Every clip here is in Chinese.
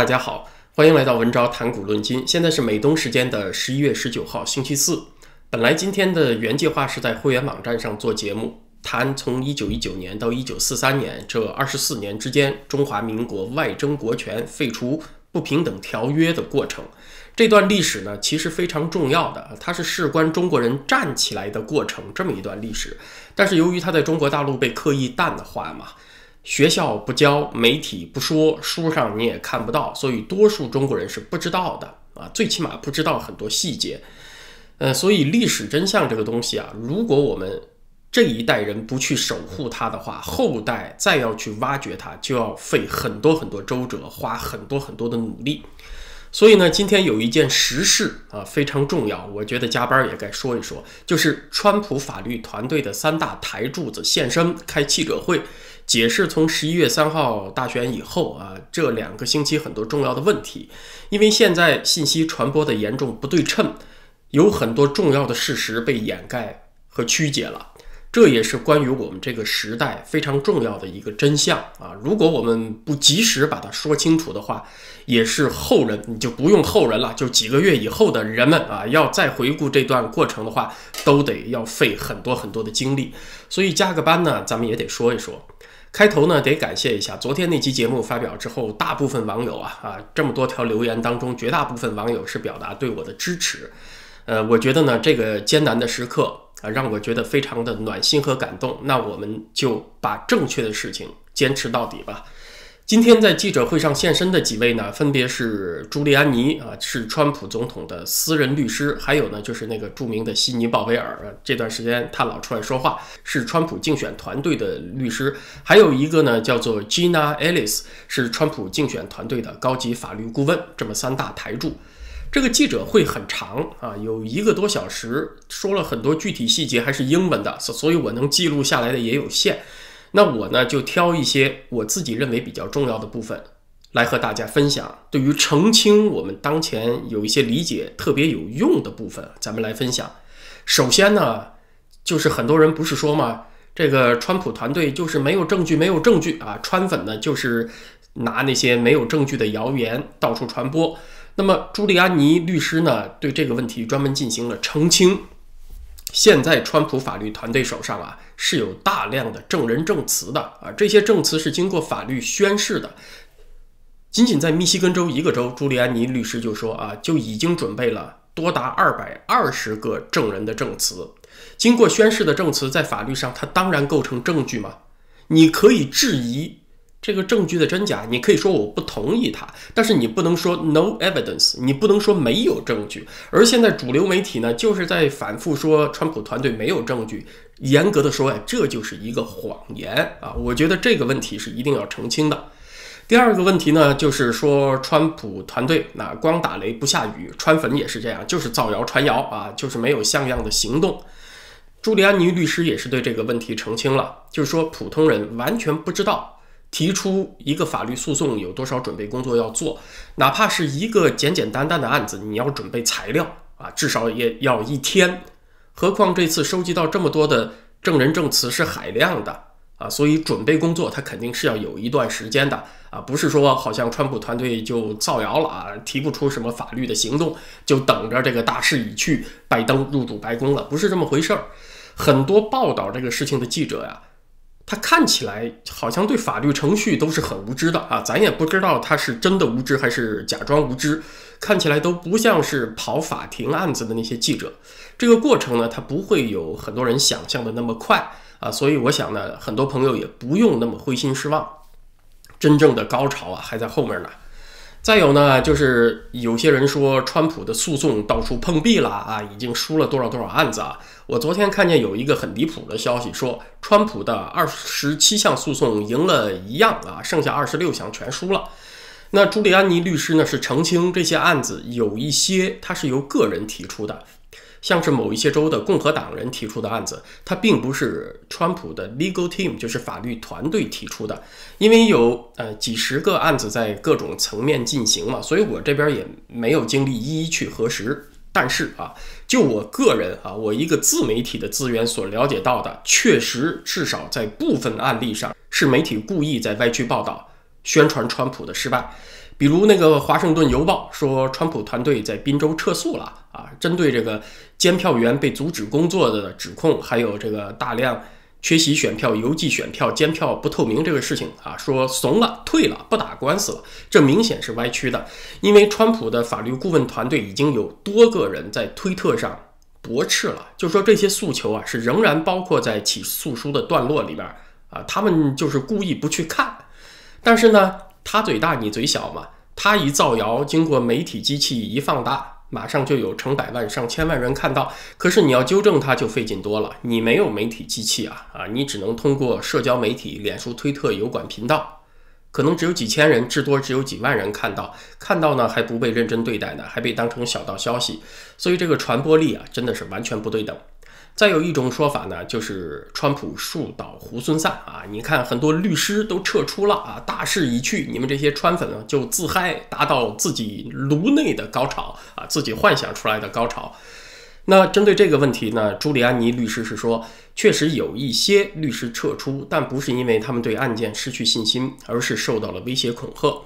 大家好，欢迎来到文昭谈股论金。现在是美东时间的十一月十九号星期四。本来今天的原计划是在会员网站上做节目，谈从一九一九年到一九四三年这二十四年之间，中华民国外争国权、废除不平等条约的过程。这段历史呢，其实非常重要的，它是事关中国人站起来的过程，这么一段历史。但是由于它在中国大陆被刻意淡化嘛。学校不教，媒体不说，书上你也看不到，所以多数中国人是不知道的啊，最起码不知道很多细节。呃，所以历史真相这个东西啊，如果我们这一代人不去守护它的话，后代再要去挖掘它，就要费很多很多周折，花很多很多的努力。所以呢，今天有一件实事啊，非常重要，我觉得加班也该说一说，就是川普法律团队的三大台柱子现身开记者会。解释从十一月三号大选以后啊，这两个星期很多重要的问题，因为现在信息传播的严重不对称，有很多重要的事实被掩盖和曲解了，这也是关于我们这个时代非常重要的一个真相啊！如果我们不及时把它说清楚的话，也是后人你就不用后人了，就几个月以后的人们啊，要再回顾这段过程的话，都得要费很多很多的精力，所以加个班呢，咱们也得说一说。开头呢，得感谢一下昨天那期节目发表之后，大部分网友啊啊，这么多条留言当中，绝大部分网友是表达对我的支持。呃，我觉得呢，这个艰难的时刻啊，让我觉得非常的暖心和感动。那我们就把正确的事情坚持到底吧。今天在记者会上现身的几位呢，分别是朱利安尼啊，是川普总统的私人律师，还有呢就是那个著名的悉尼鲍威尔，这段时间他老出来说话，是川普竞选团队的律师，还有一个呢叫做 Gina Ellis，是川普竞选团队的高级法律顾问，这么三大台柱。这个记者会很长啊，有一个多小时，说了很多具体细节，还是英文的，所所以我能记录下来的也有限。那我呢，就挑一些我自己认为比较重要的部分来和大家分享。对于澄清我们当前有一些理解特别有用的部分，咱们来分享。首先呢，就是很多人不是说嘛，这个川普团队就是没有证据，没有证据啊，川粉呢就是拿那些没有证据的谣言到处传播。那么朱利安尼律师呢，对这个问题专门进行了澄清。现在川普法律团队手上啊是有大量的证人证词的啊，这些证词是经过法律宣誓的。仅仅在密西根州一个州，朱利安尼律师就说啊，就已经准备了多达二百二十个证人的证词。经过宣誓的证词，在法律上它当然构成证据嘛，你可以质疑。这个证据的真假，你可以说我不同意他，但是你不能说 no evidence，你不能说没有证据。而现在主流媒体呢，就是在反复说川普团队没有证据。严格的说呀，这就是一个谎言啊！我觉得这个问题是一定要澄清的。第二个问题呢，就是说川普团队那光打雷不下雨，川粉也是这样，就是造谣传谣啊，就是没有像样的行动。朱利安尼律师也是对这个问题澄清了，就是说普通人完全不知道。提出一个法律诉讼有多少准备工作要做？哪怕是一个简简单单的案子，你要准备材料啊，至少也要一天。何况这次收集到这么多的证人证词是海量的啊，所以准备工作它肯定是要有一段时间的啊，不是说好像川普团队就造谣了啊，提不出什么法律的行动，就等着这个大势已去，拜登入主白宫了，不是这么回事儿。很多报道这个事情的记者呀。他看起来好像对法律程序都是很无知的啊，咱也不知道他是真的无知还是假装无知，看起来都不像是跑法庭案子的那些记者。这个过程呢，他不会有很多人想象的那么快啊，所以我想呢，很多朋友也不用那么灰心失望，真正的高潮啊还在后面呢。再有呢，就是有些人说川普的诉讼到处碰壁了啊，已经输了多少多少案子啊。我昨天看见有一个很离谱的消息，说川普的二十七项诉讼赢了一样啊，剩下二十六项全输了。那朱利安尼律师呢是澄清这些案子有一些他是由个人提出的。像是某一些州的共和党人提出的案子，它并不是川普的 legal team，就是法律团队提出的，因为有呃几十个案子在各种层面进行嘛，所以我这边也没有精力一一去核实。但是啊，就我个人啊，我一个自媒体的资源所了解到的，确实至少在部分案例上是媒体故意在歪曲报道，宣传川普的失败。比如那个《华盛顿邮报》说，川普团队在宾州撤诉了啊，针对这个监票员被阻止工作的指控，还有这个大量缺席选票、邮寄选票、监票不透明这个事情啊，说怂了、退了、不打官司了，这明显是歪曲的。因为川普的法律顾问团队已经有多个人在推特上驳斥了，就说这些诉求啊是仍然包括在起诉书的段落里边啊，他们就是故意不去看，但是呢。他嘴大，你嘴小嘛。他一造谣，经过媒体机器一放大，马上就有成百万、上千万人看到。可是你要纠正它，就费劲多了。你没有媒体机器啊啊！你只能通过社交媒体、脸书、推特、油管频道，可能只有几千人，至多只有几万人看到。看到呢，还不被认真对待呢，还被当成小道消息。所以这个传播力啊，真的是完全不对等。再有一种说法呢，就是川普树倒猢狲散啊！你看很多律师都撤出了啊，大势已去，你们这些川粉呢就自嗨，达到自己颅内的高潮啊，自己幻想出来的高潮。那针对这个问题呢，朱利安尼律师是说，确实有一些律师撤出，但不是因为他们对案件失去信心，而是受到了威胁恐吓。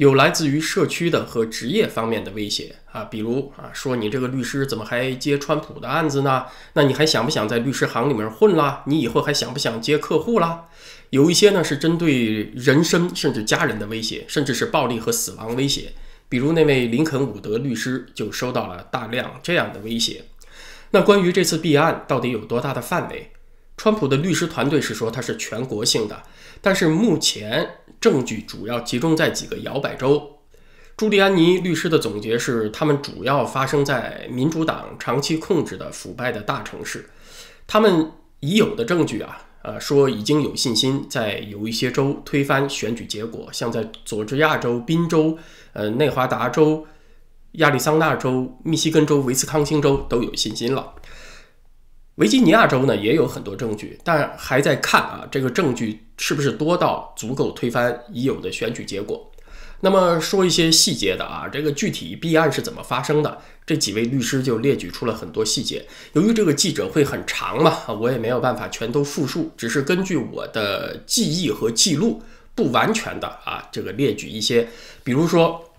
有来自于社区的和职业方面的威胁啊，比如啊，说你这个律师怎么还接川普的案子呢？那你还想不想在律师行里面混啦？你以后还想不想接客户啦？有一些呢是针对人身甚至家人的威胁，甚至是暴力和死亡威胁。比如那位林肯伍德律师就收到了大量这样的威胁。那关于这次弊案到底有多大的范围？川普的律师团队是说它是全国性的，但是目前。证据主要集中在几个摇摆州。朱利安尼律师的总结是，他们主要发生在民主党长期控制的腐败的大城市。他们已有的证据啊，呃，说已经有信心在有一些州推翻选举结果，像在佐治亚州、宾州、呃内华达州、亚利桑那州、密西根州、维斯康星州都有信心了。维吉尼亚州呢也有很多证据，但还在看啊，这个证据是不是多到足够推翻已有的选举结果？那么说一些细节的啊，这个具体弊案是怎么发生的？这几位律师就列举出了很多细节。由于这个记者会很长嘛，我也没有办法全都复述，只是根据我的记忆和记录，不完全的啊，这个列举一些，比如说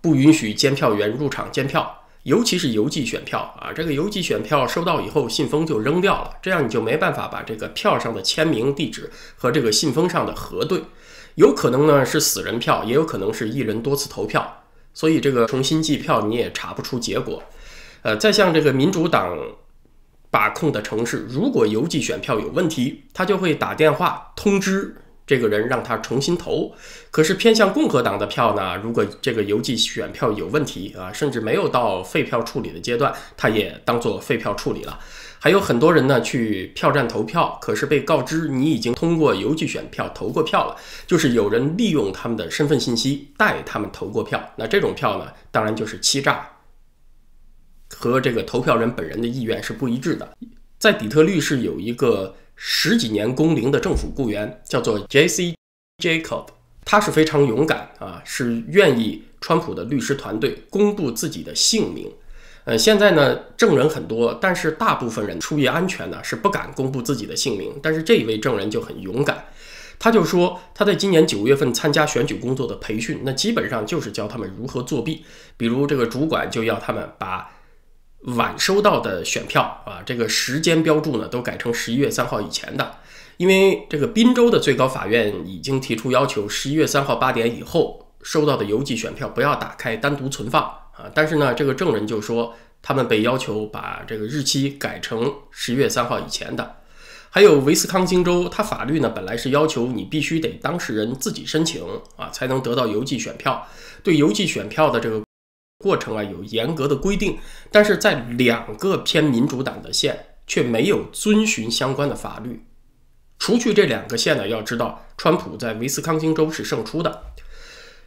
不允许监票员入场监票。尤其是邮寄选票啊，这个邮寄选票收到以后，信封就扔掉了，这样你就没办法把这个票上的签名、地址和这个信封上的核对。有可能呢是死人票，也有可能是一人多次投票，所以这个重新计票你也查不出结果。呃，再像这个民主党把控的城市，如果邮寄选票有问题，他就会打电话通知。这个人让他重新投，可是偏向共和党的票呢？如果这个邮寄选票有问题啊，甚至没有到废票处理的阶段，他也当做废票处理了。还有很多人呢去票站投票，可是被告知你已经通过邮寄选票投过票了，就是有人利用他们的身份信息代他们投过票。那这种票呢，当然就是欺诈，和这个投票人本人的意愿是不一致的。在底特律是有一个。十几年工龄的政府雇员叫做 J.C. Jacob，他是非常勇敢啊，是愿意川普的律师团队公布自己的姓名。呃，现在呢证人很多，但是大部分人出于安全呢是不敢公布自己的姓名。但是这一位证人就很勇敢，他就说他在今年九月份参加选举工作的培训，那基本上就是教他们如何作弊，比如这个主管就要他们把。晚收到的选票啊，这个时间标注呢都改成十一月三号以前的，因为这个宾州的最高法院已经提出要求，十一月三号八点以后收到的邮寄选票不要打开单独存放啊。但是呢，这个证人就说他们被要求把这个日期改成十一月三号以前的。还有威斯康星州，它法律呢本来是要求你必须得当事人自己申请啊，才能得到邮寄选票。对邮寄选票的这个。过程啊有严格的规定，但是在两个偏民主党的县却没有遵循相关的法律。除去这两个县呢，要知道川普在威斯康星州是胜出的。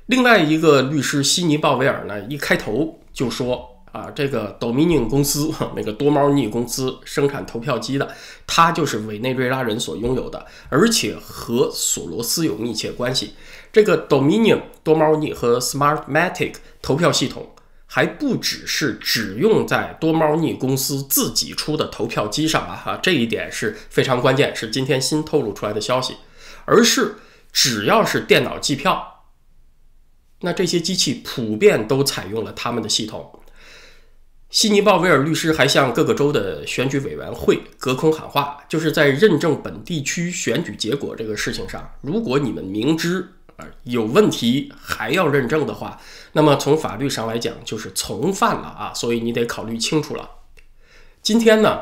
另外一个律师悉尼鲍威尔呢，一开头就说啊，这个 Dominion 公司 那个多猫腻公司生产投票机的，它就是委内瑞拉人所拥有的，而且和索罗斯有密切关系。这个 Dominion 多猫腻和 Smartmatic 投票系统。还不只是只用在多猫腻公司自己出的投票机上啊，哈，这一点是非常关键，是今天新透露出来的消息，而是只要是电脑计票，那这些机器普遍都采用了他们的系统。悉尼鲍威尔律师还向各个州的选举委员会隔空喊话，就是在认证本地区选举结果这个事情上，如果你们明知有问题还要认证的话，那么从法律上来讲就是从犯了啊，所以你得考虑清楚了。今天呢，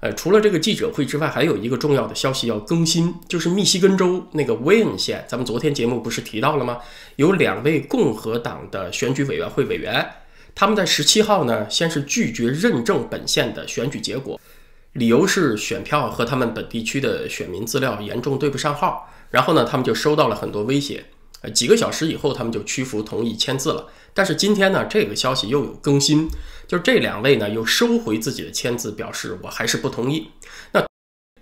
呃，除了这个记者会之外，还有一个重要的消息要更新，就是密西根州那个威恩县，咱们昨天节目不是提到了吗？有两位共和党的选举委员会委员。他们在十七号呢，先是拒绝认证本县的选举结果，理由是选票和他们本地区的选民资料严重对不上号。然后呢，他们就收到了很多威胁。呃，几个小时以后，他们就屈服同意签字了。但是今天呢，这个消息又有更新，就是这两位呢又收回自己的签字，表示我还是不同意。那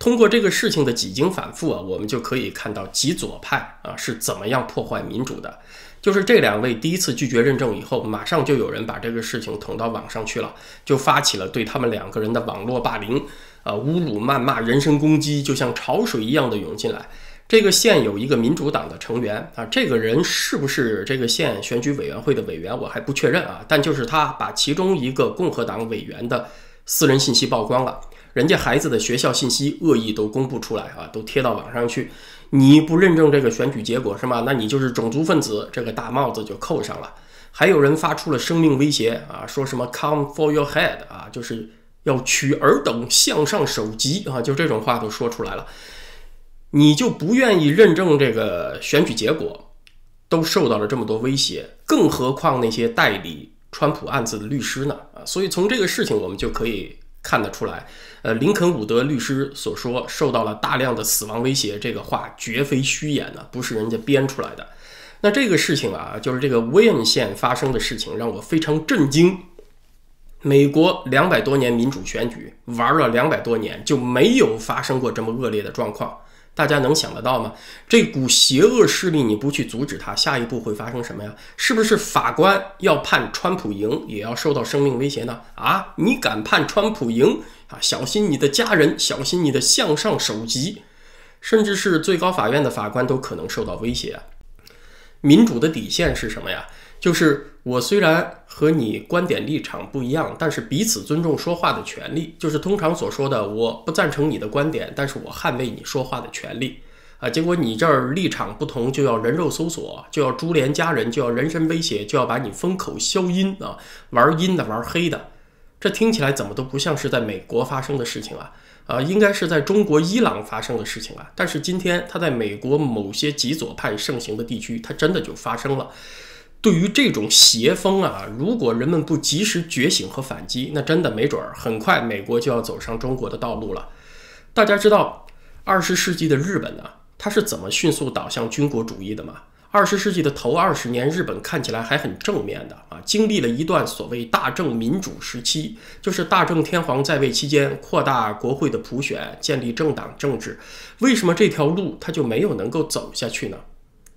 通过这个事情的几经反复啊，我们就可以看到极左派啊是怎么样破坏民主的。就是这两位第一次拒绝认证以后，马上就有人把这个事情捅到网上去了，就发起了对他们两个人的网络霸凌，啊，侮辱、谩骂、人身攻击，就像潮水一样的涌进来。这个县有一个民主党的成员啊，这个人是不是这个县选举委员会的委员，我还不确认啊。但就是他把其中一个共和党委员的私人信息曝光了，人家孩子的学校信息恶意都公布出来啊，都贴到网上去。你不认证这个选举结果是吗？那你就是种族分子，这个大帽子就扣上了。还有人发出了生命威胁啊，说什么 “come for your head” 啊，就是要取尔等向上首级啊，就这种话都说出来了。你就不愿意认证这个选举结果，都受到了这么多威胁，更何况那些代理川普案子的律师呢？啊，所以从这个事情我们就可以。看得出来，呃，林肯伍德律师所说受到了大量的死亡威胁，这个话绝非虚言呢，不是人家编出来的。那这个事情啊，就是这个威恩县发生的事情，让我非常震惊。美国两百多年民主选举玩了两百多年，就没有发生过这么恶劣的状况。大家能想得到吗？这股邪恶势力，你不去阻止它，下一步会发生什么呀？是不是法官要判川普赢，也要受到生命威胁呢？啊，你敢判川普赢啊？小心你的家人，小心你的向上首级，甚至是最高法院的法官都可能受到威胁。民主的底线是什么呀？就是我虽然和你观点立场不一样，但是彼此尊重说话的权利，就是通常所说的我不赞成你的观点，但是我捍卫你说话的权利啊。结果你这儿立场不同，就要人肉搜索，就要株连家人，就要人身威胁，就要把你封口消音啊，玩阴的，玩黑的，这听起来怎么都不像是在美国发生的事情啊啊，应该是在中国伊朗发生的事情啊。但是今天它在美国某些极左派盛行的地区，它真的就发生了。对于这种邪风啊，如果人们不及时觉醒和反击，那真的没准儿很快美国就要走上中国的道路了。大家知道二十世纪的日本呢，它是怎么迅速导向军国主义的吗？二十世纪的头二十年，日本看起来还很正面的啊，经历了一段所谓大正民主时期，就是大正天皇在位期间，扩大国会的普选，建立政党政治。为什么这条路它就没有能够走下去呢？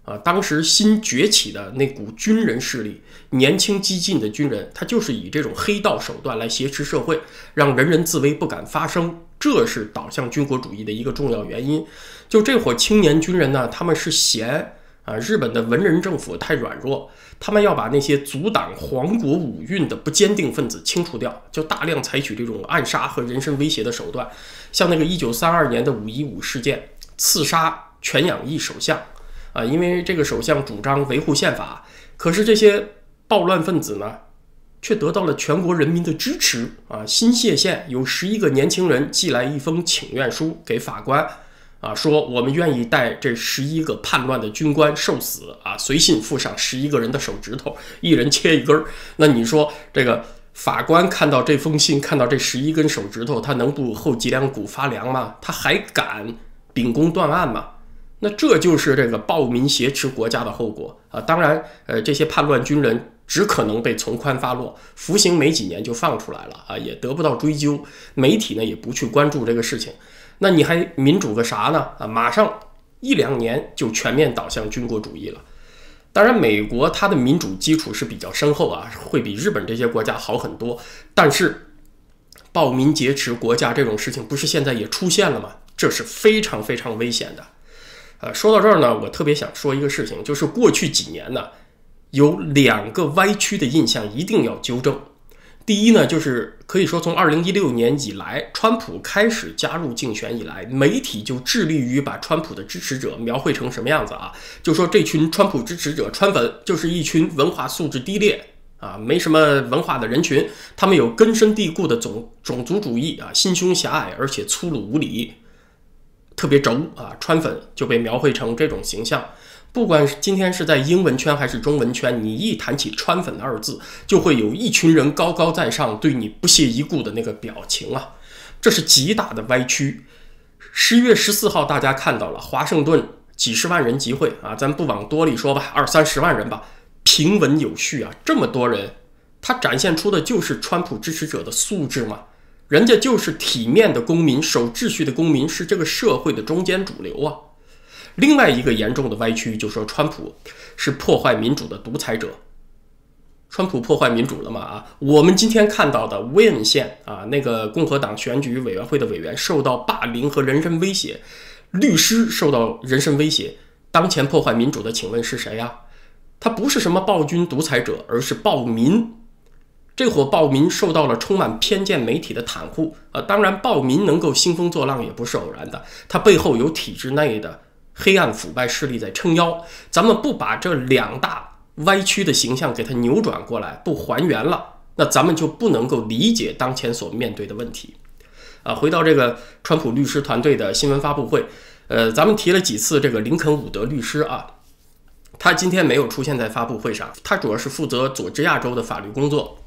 啊，当时新崛起的那股军人势力，年轻激进的军人，他就是以这种黑道手段来挟持社会，让人人自危不敢发声，这是导向军国主义的一个重要原因。就这伙青年军人呢，他们是嫌啊日本的文人政府太软弱，他们要把那些阻挡皇国武运的不坚定分子清除掉，就大量采取这种暗杀和人身威胁的手段，像那个一九三二年的五一五事件，刺杀全养义首相。啊，因为这个首相主张维护宪法，可是这些暴乱分子呢，却得到了全国人民的支持。啊，新泻县有十一个年轻人寄来一封请愿书给法官，啊，说我们愿意带这十一个叛乱的军官受死。啊，随信附上十一个人的手指头，一人切一根儿。那你说这个法官看到这封信，看到这十一根手指头，他能不后脊梁骨发凉吗？他还敢秉公断案吗？那这就是这个暴民挟持国家的后果啊！当然，呃，这些叛乱军人只可能被从宽发落，服刑没几年就放出来了啊，也得不到追究。媒体呢也不去关注这个事情，那你还民主个啥呢？啊，马上一两年就全面倒向军国主义了。当然，美国它的民主基础是比较深厚啊，会比日本这些国家好很多。但是，暴民劫持国家这种事情不是现在也出现了吗？这是非常非常危险的。呃，说到这儿呢，我特别想说一个事情，就是过去几年呢，有两个歪曲的印象一定要纠正。第一呢，就是可以说从二零一六年以来，川普开始加入竞选以来，媒体就致力于把川普的支持者描绘成什么样子啊？就说这群川普支持者川粉就是一群文化素质低劣啊，没什么文化的人群，他们有根深蒂固的种种族主义啊，心胸狭隘，而且粗鲁无礼，特别轴啊，川粉就被描绘成这种形象。不管是今天是在英文圈还是中文圈，你一谈起“川粉”二字，就会有一群人高高在上，对你不屑一顾的那个表情啊，这是极大的歪曲。十一月十四号，大家看到了华盛顿几十万人集会啊，咱不往多里说吧，二三十万人吧，平稳有序啊，这么多人，他展现出的就是川普支持者的素质吗？人家就是体面的公民，守秩序的公民，是这个社会的中间主流啊。另外一个严重的歪曲，就说川普是破坏民主的独裁者。川普破坏民主了吗？啊，我们今天看到的威恩县啊，那个共和党选举委员会的委员受到霸凌和人身威胁，律师受到人身威胁，当前破坏民主的，请问是谁呀？他不是什么暴君独裁者，而是暴民。这伙暴民受到了充满偏见媒体的袒护呃，当然，暴民能够兴风作浪也不是偶然的，他背后有体制内的。黑暗腐败势力在撑腰，咱们不把这两大歪曲的形象给它扭转过来，不还原了，那咱们就不能够理解当前所面对的问题。啊，回到这个川普律师团队的新闻发布会，呃，咱们提了几次这个林肯伍德律师啊，他今天没有出现在发布会上，他主要是负责佐治亚州的法律工作。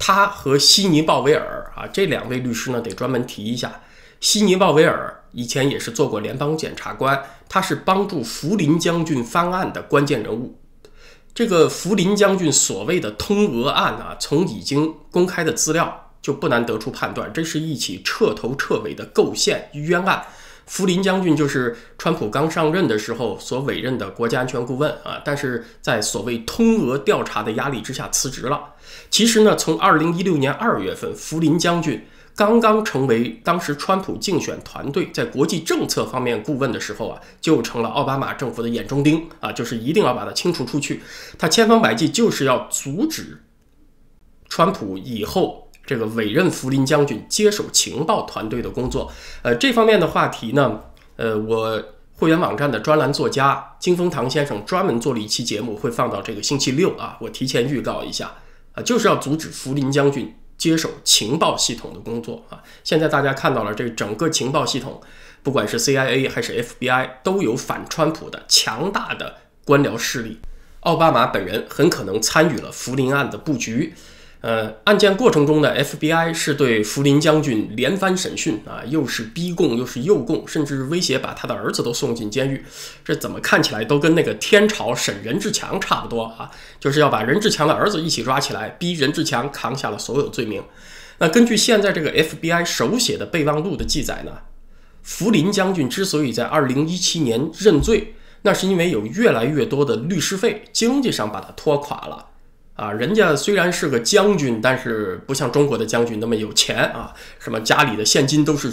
他和悉尼鲍威尔啊这两位律师呢，得专门提一下。悉尼鲍威尔以前也是做过联邦检察官，他是帮助福林将军翻案的关键人物。这个福林将军所谓的通俄案啊，从已经公开的资料就不难得出判断，这是一起彻头彻尾的构陷冤案。福林将军就是川普刚上任的时候所委任的国家安全顾问啊，但是在所谓通俄调查的压力之下辞职了。其实呢，从二零一六年二月份，福林将军。刚刚成为当时川普竞选团队在国际政策方面顾问的时候啊，就成了奥巴马政府的眼中钉啊，就是一定要把它清除出去。他千方百计就是要阻止川普以后这个委任福林将军接手情报团队的工作。呃，这方面的话题呢，呃，我会员网站的专栏作家金风堂先生专门做了一期节目，会放到这个星期六啊，我提前预告一下啊，就是要阻止福林将军。接手情报系统的工作啊！现在大家看到了，这整个情报系统，不管是 CIA 还是 FBI，都有反川普的强大的官僚势力。奥巴马本人很可能参与了福林案的布局。呃，案件过程中的 FBI 是对福林将军连番审讯啊，又是逼供又是诱供，甚至威胁把他的儿子都送进监狱。这怎么看起来都跟那个天朝审任志强差不多啊？就是要把任志强的儿子一起抓起来，逼任志强扛下了所有罪名。那根据现在这个 FBI 手写的备忘录的记载呢，福林将军之所以在2017年认罪，那是因为有越来越多的律师费，经济上把他拖垮了。啊，人家虽然是个将军，但是不像中国的将军那么有钱啊，什么家里的现金都是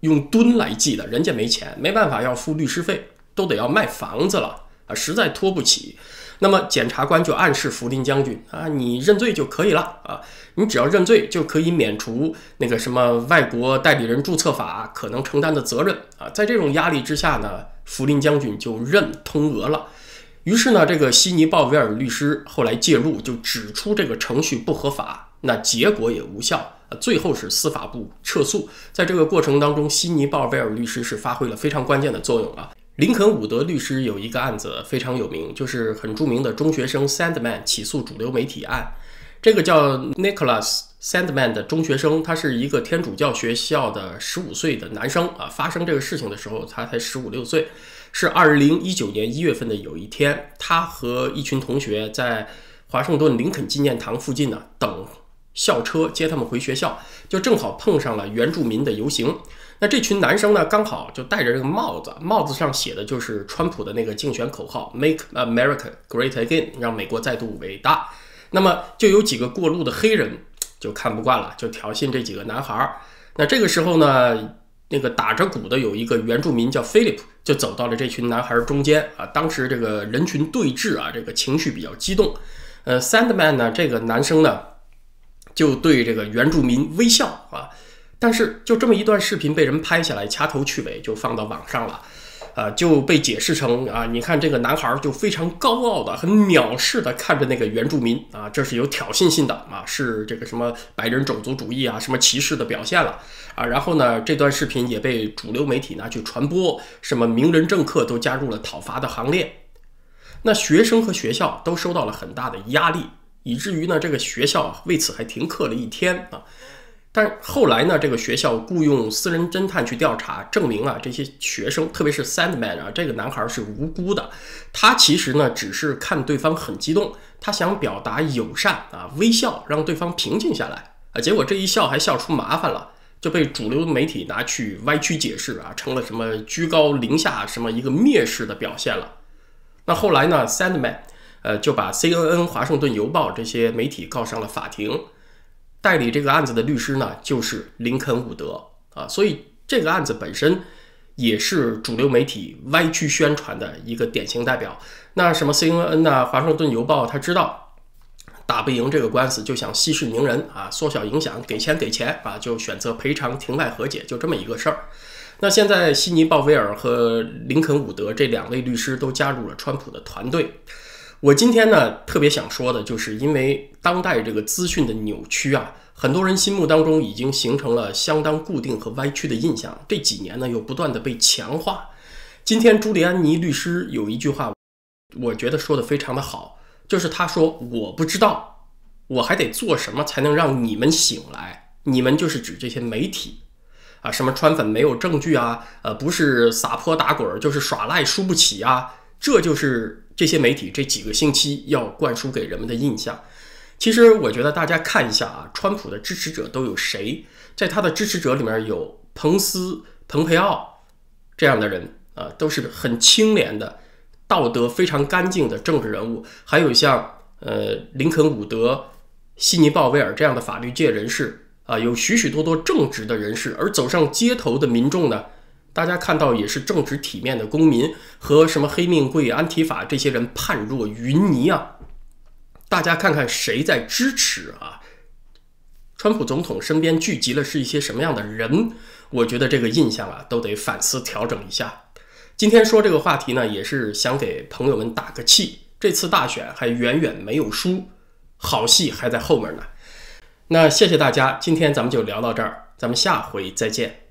用吨来计的，人家没钱，没办法要付律师费，都得要卖房子了啊，实在拖不起。那么检察官就暗示福林将军啊，你认罪就可以了啊，你只要认罪就可以免除那个什么外国代理人注册法可能承担的责任啊。在这种压力之下呢，福林将军就认通俄了。于是呢，这个悉尼鲍威尔律师后来介入，就指出这个程序不合法，那结果也无效，最后是司法部撤诉。在这个过程当中，悉尼鲍威尔律师是发挥了非常关键的作用啊。林肯伍德律师有一个案子非常有名，就是很著名的中学生 Sandman 起诉主流媒体案。这个叫 Nicholas Sandman 的中学生，他是一个天主教学校的十五岁的男生啊。发生这个事情的时候，他才十五六岁。是二零一九年一月份的有一天，他和一群同学在华盛顿林肯纪念堂附近呢等校车接他们回学校，就正好碰上了原住民的游行。那这群男生呢，刚好就戴着这个帽子，帽子上写的就是川普的那个竞选口号 “Make America Great Again”，让美国再度伟大。那么就有几个过路的黑人就看不惯了，就挑衅这几个男孩儿。那这个时候呢？那个打着鼓的有一个原住民叫 Philip，就走到了这群男孩中间啊。当时这个人群对峙啊，这个情绪比较激动。呃，Sandman 呢，这个男生呢，就对这个原住民微笑啊。但是就这么一段视频被人拍下来，掐头去尾就放到网上了。啊，就被解释成啊，你看这个男孩就非常高傲的、很藐视的看着那个原住民啊，这是有挑衅性的啊，是这个什么白人种族主义啊、什么歧视的表现了啊。然后呢，这段视频也被主流媒体拿去传播，什么名人政客都加入了讨伐的行列。那学生和学校都受到了很大的压力，以至于呢，这个学校为此还停课了一天啊。但后来呢，这个学校雇佣私人侦探去调查，证明啊，这些学生，特别是 Sandman 啊，这个男孩是无辜的。他其实呢，只是看对方很激动，他想表达友善啊，微笑让对方平静下来啊。结果这一笑还笑出麻烦了，就被主流媒体拿去歪曲解释啊，成了什么居高临下，什么一个蔑视的表现了。那后来呢，Sandman 呃就把 CNN、华盛顿邮报这些媒体告上了法庭。代理这个案子的律师呢，就是林肯伍德啊，所以这个案子本身也是主流媒体歪曲宣传的一个典型代表。那什么 CNN 呐，华盛顿邮报，他知道打不赢这个官司，就想息事宁人啊，缩小影响，给钱给钱啊，就选择赔偿庭外和解，就这么一个事儿。那现在悉尼鲍威尔和林肯伍德这两位律师都加入了川普的团队。我今天呢特别想说的，就是因为当代这个资讯的扭曲啊，很多人心目当中已经形成了相当固定和歪曲的印象。这几年呢又不断的被强化。今天朱利安尼律师有一句话，我觉得说的非常的好，就是他说：“我不知道，我还得做什么才能让你们醒来？你们就是指这些媒体啊，什么川粉没有证据啊，呃，不是撒泼打滚，就是耍赖输不起啊，这就是。”这些媒体这几个星期要灌输给人们的印象，其实我觉得大家看一下啊，川普的支持者都有谁？在他的支持者里面有彭斯、蓬佩奥这样的人啊，都是很清廉的、道德非常干净的政治人物，还有像呃林肯伍德、悉尼鲍威尔这样的法律界人士啊，有许许多多正直的人士，而走上街头的民众呢？大家看到也是正直体面的公民，和什么黑命贵、安提法这些人判若云泥啊！大家看看谁在支持啊？川普总统身边聚集了是一些什么样的人？我觉得这个印象啊，都得反思调整一下。今天说这个话题呢，也是想给朋友们打个气。这次大选还远远没有输，好戏还在后面呢。那谢谢大家，今天咱们就聊到这儿，咱们下回再见。